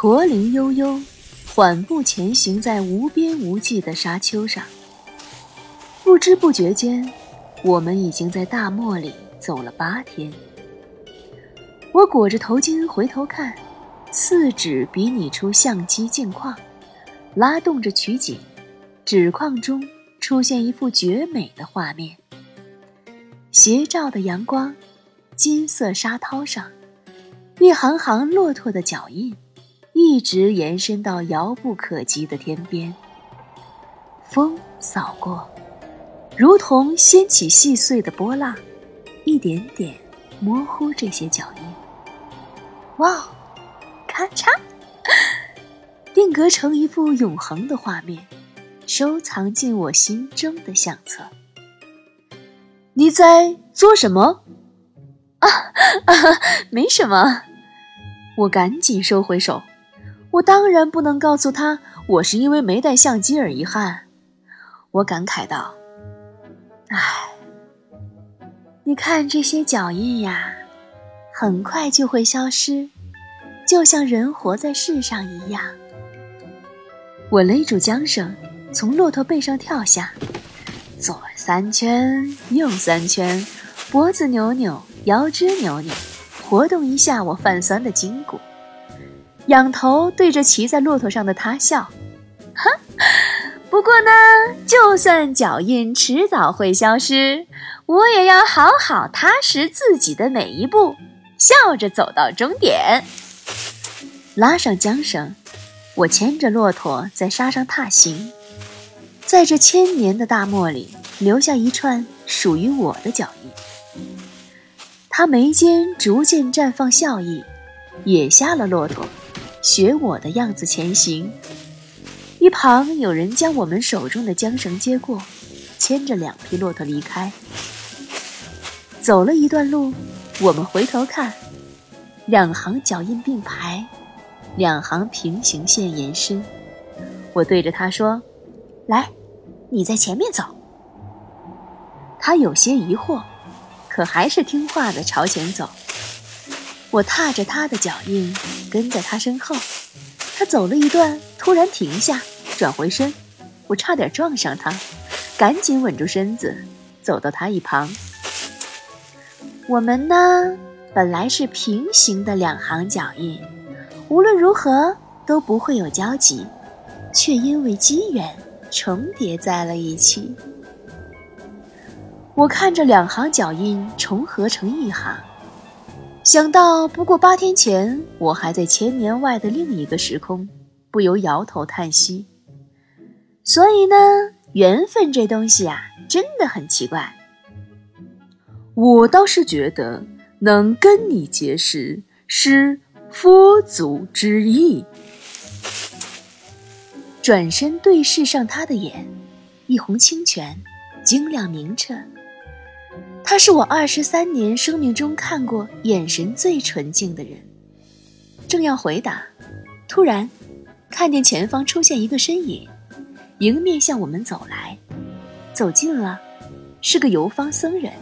驼铃悠悠，缓步前行在无边无际的沙丘上。不知不觉间，我们已经在大漠里走了八天。我裹着头巾回头看，四指比拟出相机镜框，拉动着取景，纸框中出现一幅绝美的画面。斜照的阳光，金色沙涛上，一行行骆驼的脚印，一直延伸到遥不可及的天边。风扫过，如同掀起细碎的波浪，一点点模糊这些脚印。哇，咔嚓，定格成一幅永恒的画面，收藏进我心中的相册。你在做什么？啊啊，没什么。我赶紧收回手。我当然不能告诉他，我是因为没带相机而遗憾。我感慨道：“唉，你看这些脚印呀，很快就会消失，就像人活在世上一样。”我勒住缰绳，从骆驼背上跳下。左三圈，右三圈，脖子扭扭，腰肢扭扭，活动一下我泛酸的筋骨。仰头对着骑在骆驼上的他笑，哈。不过呢，就算脚印迟早会消失，我也要好好踏实自己的每一步，笑着走到终点。拉上缰绳，我牵着骆驼在沙上踏行。在这千年的大漠里，留下一串属于我的脚印。他眉间逐渐绽放笑意，也下了骆驼，学我的样子前行。一旁有人将我们手中的缰绳接过，牵着两匹骆驼离开。走了一段路，我们回头看，两行脚印并排，两行平行线延伸。我对着他说：“来。”你在前面走。他有些疑惑，可还是听话的朝前走。我踏着他的脚印，跟在他身后。他走了一段，突然停下，转回身，我差点撞上他，赶紧稳住身子，走到他一旁。我们呢，本来是平行的两行脚印，无论如何都不会有交集，却因为机缘。重叠在了一起。我看着两行脚印重合成一行，想到不过八天前我还在千年外的另一个时空，不由摇头叹息。所以呢，缘分这东西啊，真的很奇怪。我倒是觉得能跟你结识是佛祖之意。转身对视上他的眼，一泓清泉，晶亮明澈。他是我二十三年生命中看过眼神最纯净的人。正要回答，突然看见前方出现一个身影，迎面向我们走来。走近了，是个游方僧人，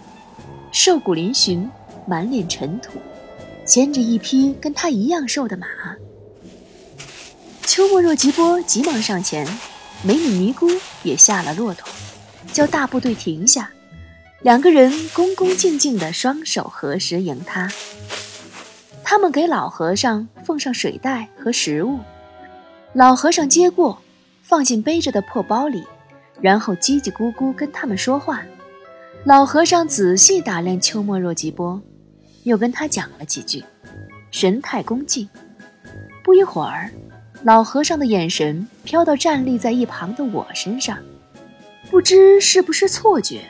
瘦骨嶙峋，满脸尘土，牵着一匹跟他一样瘦的马。秋末若吉波急忙上前，美女尼姑也下了骆驼，叫大部队停下。两个人恭恭敬敬地双手合十迎他。他们给老和尚奉上水袋和食物，老和尚接过，放进背着的破包里，然后叽叽咕咕跟他们说话。老和尚仔细打量秋末若吉波，又跟他讲了几句，神态恭敬。不一会儿。老和尚的眼神飘到站立在一旁的我身上，不知是不是错觉，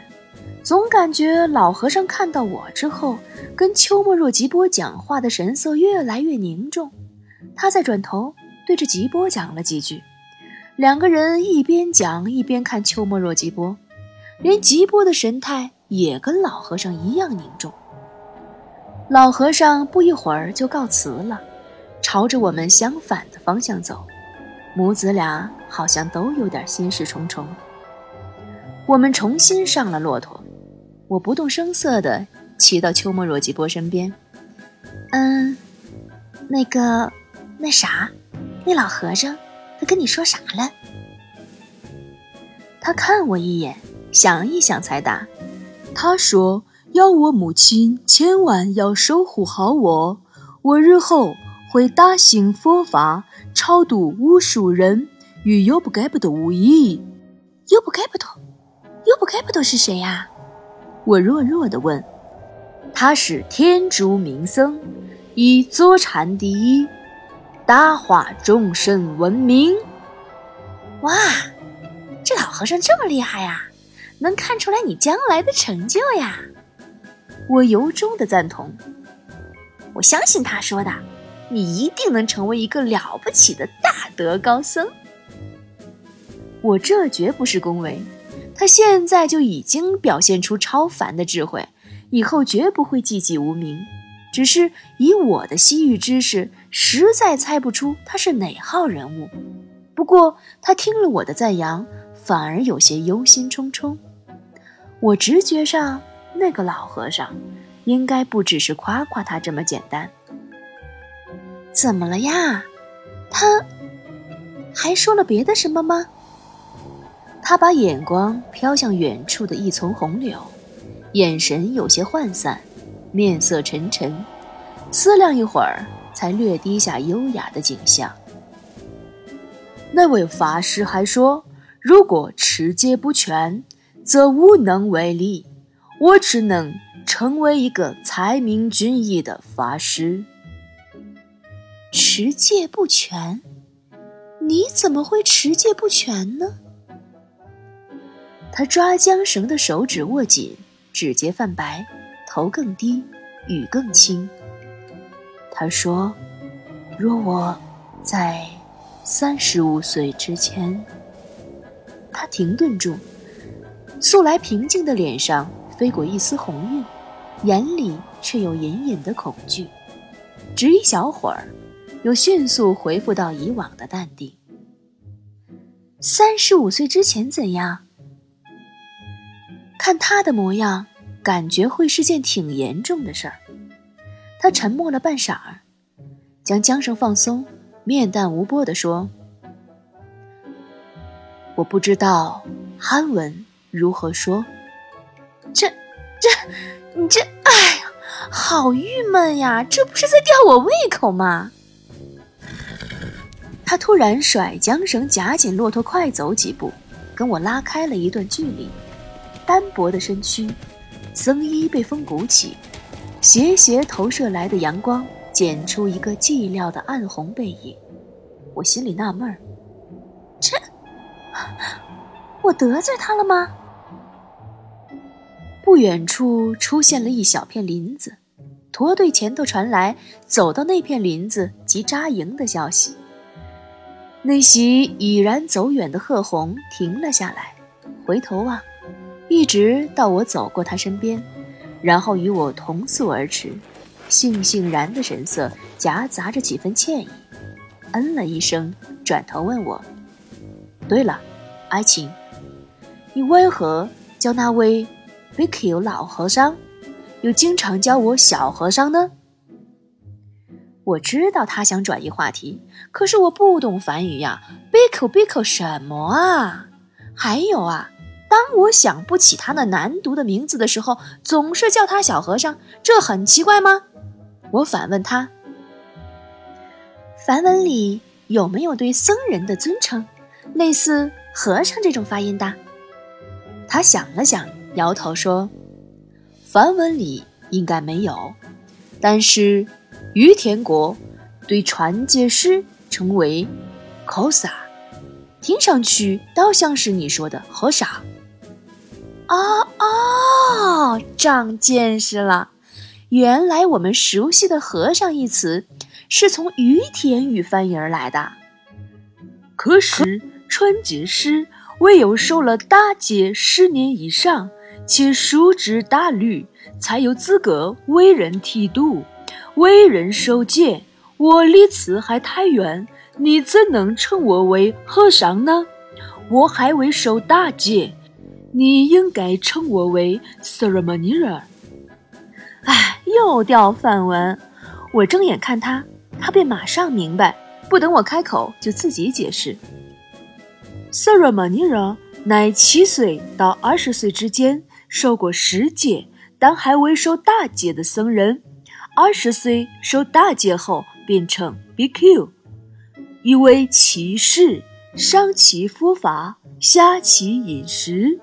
总感觉老和尚看到我之后，跟秋末若吉波讲话的神色越来越凝重。他再转头对着吉波讲了几句，两个人一边讲一边看秋末若吉波，连吉波的神态也跟老和尚一样凝重。老和尚不一会儿就告辞了。朝着我们相反的方向走，母子俩好像都有点心事重重。我们重新上了骆驼，我不动声色地骑到秋末若吉波身边。嗯，那个，那啥，那老和尚，他跟你说啥了？他看我一眼，想一想才答：“他说要我母亲千万要守护好我，我日后会大兴佛法，超度无数人，与优不该不的无异。”优不该不多，优不该不多是谁呀？我弱弱的问。他是天竺名僧，以坐禅第一，大化众生闻名。哇！这老和尚这么厉害呀，能看出来你将来的成就呀！我由衷的赞同，我相信他说的，你一定能成为一个了不起的大德高僧。我这绝不是恭维，他现在就已经表现出超凡的智慧，以后绝不会寂寂无名。只是以我的西域知识，实在猜不出他是哪号人物。不过他听了我的赞扬。反而有些忧心忡忡。我直觉上，那个老和尚应该不只是夸夸他这么简单。怎么了呀？他还说了别的什么吗？他把眼光飘向远处的一丛红柳，眼神有些涣散，面色沉沉，思量一会儿，才略低下优雅的景象。那位法师还说。如果持戒不全，则无能为力。我只能成为一个才明俊逸的法师。持戒不全？你怎么会持戒不全呢？他抓缰绳的手指握紧，指节泛白，头更低，语更轻。他说：“若我在三十五岁之前。”他停顿住，素来平静的脸上飞过一丝红晕，眼里却有隐隐的恐惧。只一小会儿，又迅速恢复到以往的淡定。三十五岁之前怎样？看他的模样，感觉会是件挺严重的事儿。他沉默了半晌儿，将缰绳放松，面淡无波地说。我不知道韩文如何说。这、这、你这……哎呀，好郁闷呀！这不是在吊我胃口吗？他突然甩缰绳，夹紧骆驼，快走几步，跟我拉开了一段距离。单薄的身躯，僧衣被风鼓起，斜斜投射来的阳光剪出一个寂寥的暗红背影。我心里纳闷儿。我得罪他了吗？不远处出现了一小片林子，驼队前头传来走到那片林子即扎营的消息。那袭已然走远的贺红停了下来，回头望，一直到我走过他身边，然后与我同宿而驰，悻悻然的神色夹杂着几分歉意，嗯了一声，转头问我：“对了。”爱情，你为何叫那位 BQ 老和尚，又经常叫我小和尚呢？我知道他想转移话题，可是我不懂梵语呀，Biku Biku 什么啊？还有啊，当我想不起他那难读的名字的时候，总是叫他小和尚，这很奇怪吗？我反问他，梵文里有没有对僧人的尊称，类似？和尚这种发音的，他想了想，摇头说：“梵文里应该没有，但是于田国对传戒师称为 ‘kosa’，听上去倒像是你说的和尚。”哦哦，长见识了！原来我们熟悉的“和尚”一词是从于田语翻译而来的。可是。春节诗唯有受了大戒十年以上，且熟知大律，才有资格为人剃度、为人受戒。我离此还太远，你怎能称我为和尚呢？我还未受大戒，你应该称我为 ceremonier。哎，又掉范文。我睁眼看他，他便马上明白，不等我开口，就自己解释。Saramaniera 乃七岁到二十岁之间受过十戒，但还未受大戒的僧人。二十岁受大戒后变成 BQ，一位骑士，上其佛法，下其饮食。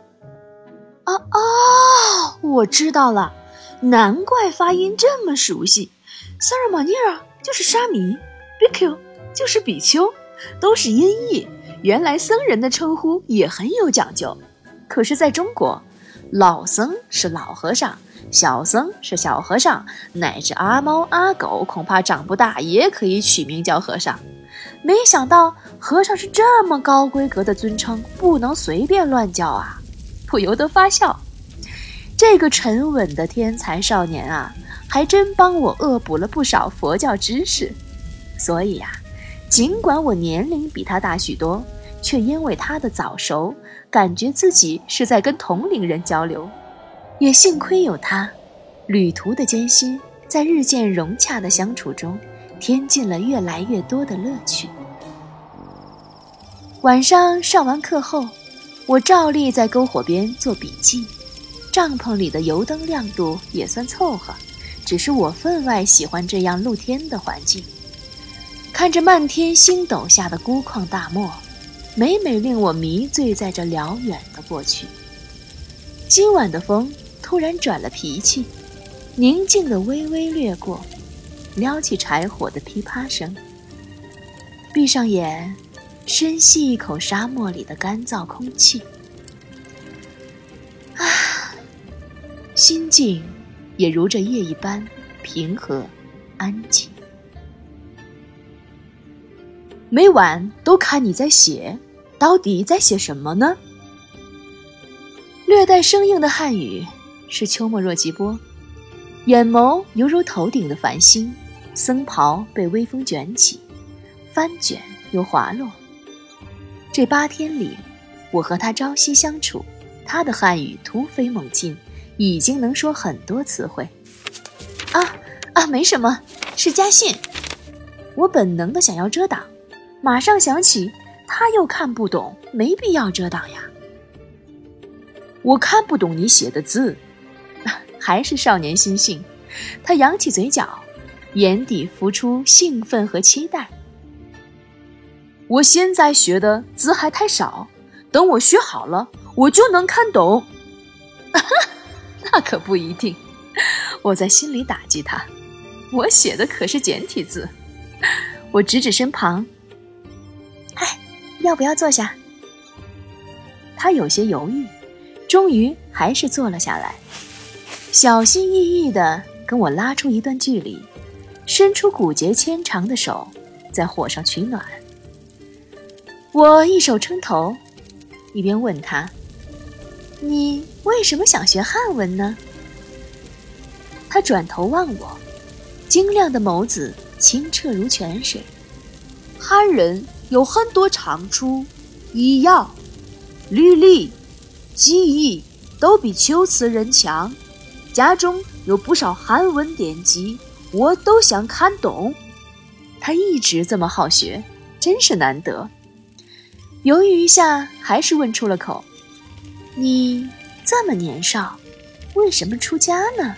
啊啊！我知道了，难怪发音这么熟悉。萨尔马尼尔就是沙弥比丘就是比丘，都是音译。原来僧人的称呼也很有讲究。可是，在中国，老僧是老和尚，小僧是小和尚，乃至阿猫阿狗，恐怕长不大也可以取名叫和尚。没想到和尚是这么高规格的尊称，不能随便乱叫啊！不由得发笑。这个沉稳的天才少年啊，还真帮我恶补了不少佛教知识。所以呀，尽管我年龄比他大许多，却因为他的早熟，感觉自己是在跟同龄人交流。也幸亏有他，旅途的艰辛，在日渐融洽的相处中，添进了越来越多的乐趣。晚上上完课后。我照例在篝火边做笔记，帐篷里的油灯亮度也算凑合，只是我分外喜欢这样露天的环境。看着漫天星斗下的孤旷大漠，每每令我迷醉在这辽远的过去。今晚的风突然转了脾气，宁静的微微掠过，撩起柴火的噼啪声。闭上眼。深吸一口沙漠里的干燥空气，啊，心境也如这夜一般平和安静。每晚都看你在写，到底在写什么呢？略带生硬的汉语是秋末若吉波，眼眸犹如头顶的繁星，僧袍被微风卷起，翻卷又滑落。这八天里，我和他朝夕相处，他的汉语突飞猛进，已经能说很多词汇。啊啊，没什么，是家信。我本能的想要遮挡，马上想起他又看不懂，没必要遮挡呀。我看不懂你写的字，还是少年心性。他扬起嘴角，眼底浮出兴奋和期待。我现在学的字还太少，等我学好了，我就能看懂。那可不一定。我在心里打击他，我写的可是简体字。我指指身旁，哎，要不要坐下？他有些犹豫，终于还是坐了下来，小心翼翼地跟我拉出一段距离，伸出骨节纤长的手，在火上取暖。我一手撑头，一边问他：“你为什么想学汉文呢？”他转头望我，晶亮的眸子清澈如泉水。汉人有很多长处，医药、律例、技艺都比秋瓷人强。家中有不少汉文典籍，我都想看懂。他一直这么好学，真是难得。犹豫一下，还是问出了口：“你这么年少，为什么出家呢？”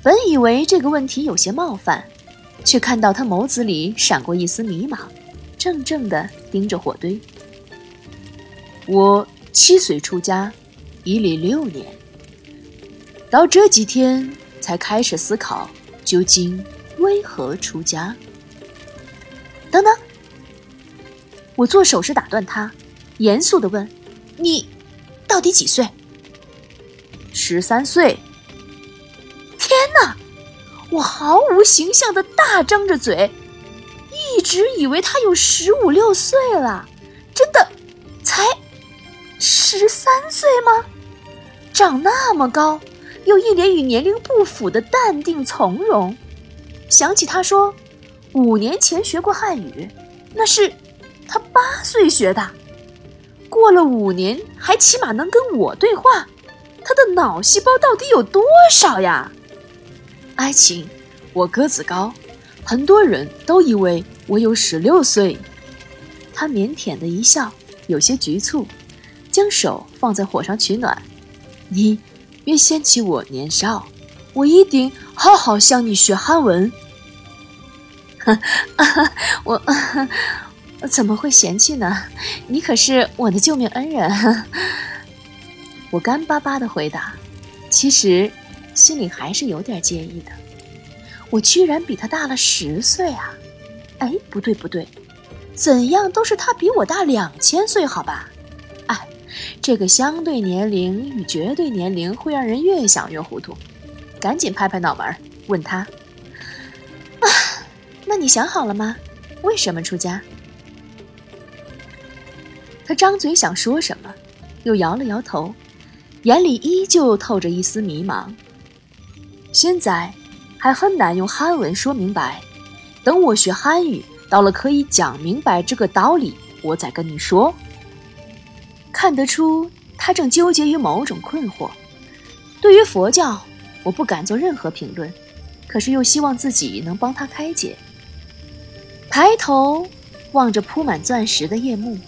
本以为这个问题有些冒犯，却看到他眸子里闪过一丝迷茫，怔怔地盯着火堆。我七岁出家，已历六年，到这几天才开始思考，究竟为何出家。等等。我做手势打断他，严肃地问：“你到底几岁？”“十三岁。”天哪！我毫无形象的大张着嘴，一直以为他有十五六岁了，真的才十三岁吗？长那么高，又一脸与年龄不符的淡定从容。想起他说五年前学过汉语，那是。他八岁学的，过了五年还起码能跟我对话，他的脑细胞到底有多少呀？爱情，我个子高，很多人都以为我有十六岁。他腼腆的一笑，有些局促，将手放在火上取暖。你别嫌弃我年少，我一定好好向你学汉文。我 怎么会嫌弃呢？你可是我的救命恩人。我干巴巴的回答，其实心里还是有点介意的。我居然比他大了十岁啊！哎，不对不对，怎样都是他比我大两千岁，好吧？哎，这个相对年龄与绝对年龄会让人越想越糊涂。赶紧拍拍脑门，问他：啊，那你想好了吗？为什么出家？他张嘴想说什么，又摇了摇头。眼里依旧透着一丝迷茫。现在还很难用汉文说明白，等我学汉语到了可以讲明白这个道理，我再跟你说。看得出他正纠结于某种困惑。对于佛教，我不敢做任何评论，可是又希望自己能帮他开解。抬头望着铺满钻石的夜幕，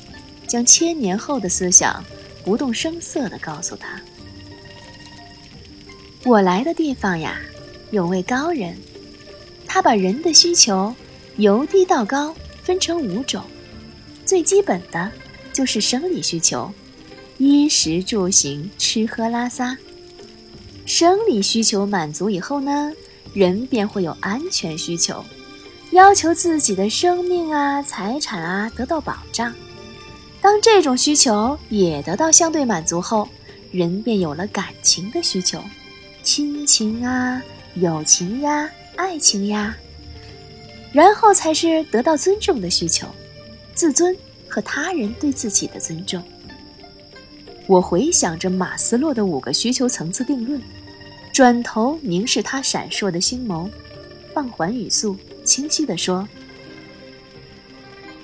将千年后的思想。不动声色地告诉他：“我来的地方呀，有位高人，他把人的需求由低到高分成五种。最基本的就是生理需求，衣食住行、吃喝拉撒。生理需求满足以后呢，人便会有安全需求，要求自己的生命啊、财产啊得到保障。”当这种需求也得到相对满足后，人便有了感情的需求，亲情啊、友情呀、爱情呀，然后才是得到尊重的需求，自尊和他人对自己的尊重。我回想着马斯洛的五个需求层次定论，转头凝视他闪烁的星眸，放缓语速，清晰地说：“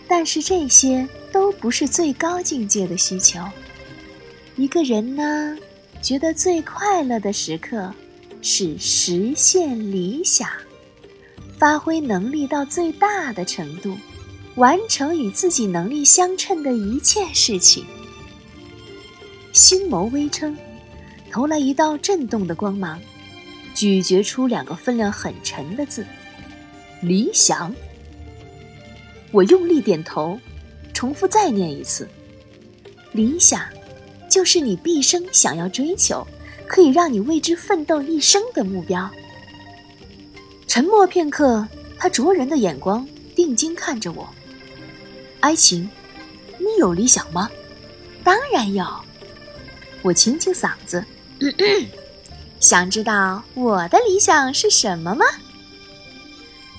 但是这些。”都不是最高境界的需求。一个人呢，觉得最快乐的时刻是实现理想，发挥能力到最大的程度，完成与自己能力相称的一切事情。心眸微撑，投来一道震动的光芒，咀嚼出两个分量很沉的字：理想。我用力点头。重复再念一次，理想，就是你毕生想要追求，可以让你为之奋斗一生的目标。沉默片刻，他灼人的眼光定睛看着我。爱情，你有理想吗？当然有。我清清嗓子，想知道我的理想是什么吗？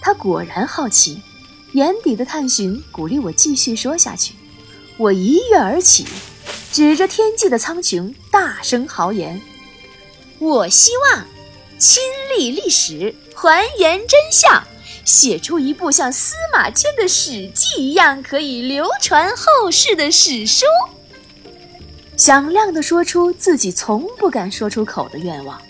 他果然好奇。眼底的探寻鼓励我继续说下去。我一跃而起，指着天际的苍穹，大声豪言：“我希望亲历历史，还原真相，写出一部像司马迁的《史记》一样可以流传后世的史书。”响亮地说出自己从不敢说出口的愿望。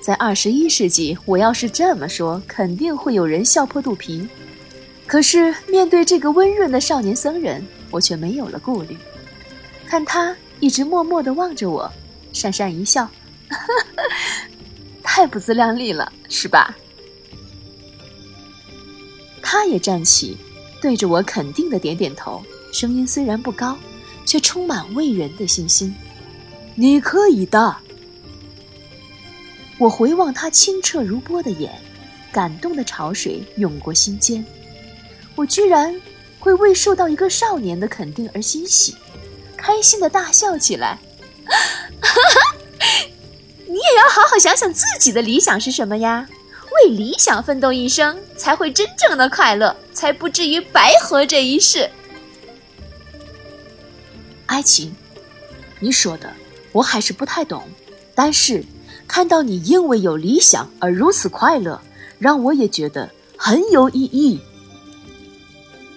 在二十一世纪，我要是这么说，肯定会有人笑破肚皮。可是面对这个温润的少年僧人，我却没有了顾虑。看他一直默默地望着我，讪讪一笑，太不自量力了，是吧？他也站起，对着我肯定的点点头，声音虽然不高，却充满为人的信心。你可以的。我回望他清澈如波的眼，感动的潮水涌过心间。我居然会为受到一个少年的肯定而欣喜，开心的大笑起来。你也要好好想想自己的理想是什么呀？为理想奋斗一生，才会真正的快乐，才不至于白活这一世。爱情，你说的我还是不太懂，但是看到你因为有理想而如此快乐，让我也觉得很有意义。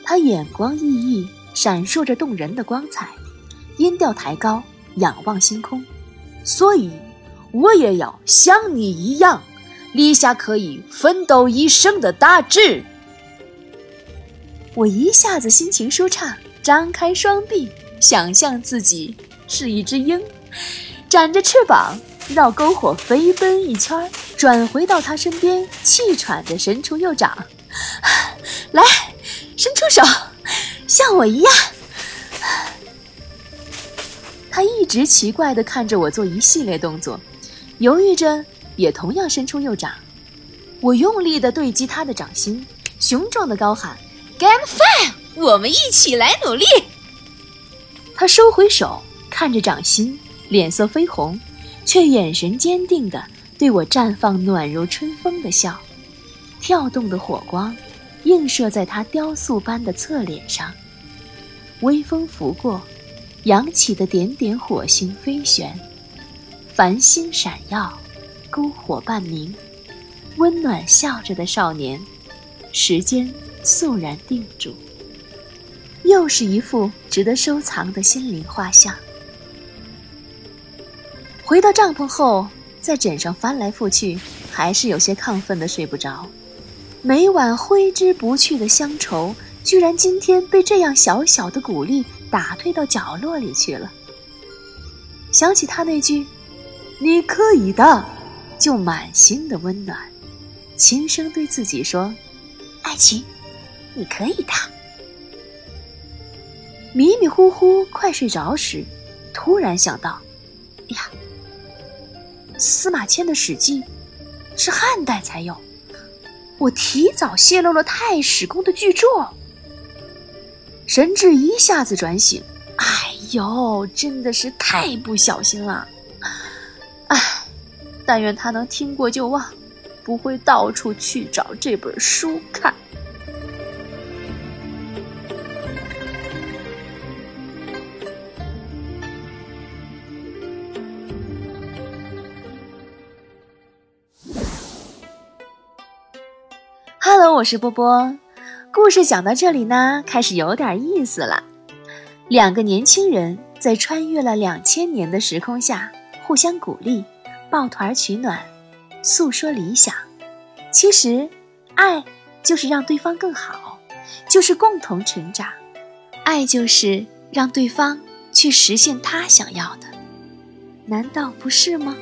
他眼光熠熠，闪烁着动人的光彩，音调抬高，仰望星空。所以，我也要像你一样，立下可以奋斗一生的大志。我一下子心情舒畅，张开双臂，想象自己是一只鹰，展着翅膀绕篝火飞奔一圈，转回到他身边，气喘着伸出右掌，来，伸出手，像我一样。他一直奇怪的看着我做一系列动作，犹豫着，也同样伸出右掌。我用力的对击他的掌心，雄壮的高喊。Game Five，我们一起来努力。他收回手，看着掌心，脸色绯红，却眼神坚定的对我绽放暖如春风的笑。跳动的火光映射在他雕塑般的侧脸上，微风拂过，扬起的点点火星飞旋，繁星闪耀，篝火半明，温暖笑着的少年，时间。肃然定住，又是一幅值得收藏的心灵画像。回到帐篷后，在枕上翻来覆去，还是有些亢奋的睡不着。每晚挥之不去的乡愁，居然今天被这样小小的鼓励打退到角落里去了。想起他那句“你可以的”，就满心的温暖，轻声对自己说：“爱情。”你可以的。迷迷糊糊快睡着时，突然想到：“呀，司马迁的《史记》是汉代才有，我提早泄露了太史公的巨著。”神智一下子转醒，哎呦，真的是太不小心了！哎，但愿他能听过就忘，不会到处去找这本书看。Hello，我是波波。故事讲到这里呢，开始有点意思了。两个年轻人在穿越了两千年的时空下，互相鼓励，抱团取暖，诉说理想。其实，爱就是让对方更好，就是共同成长。爱就是让对方去实现他想要的，难道不是吗？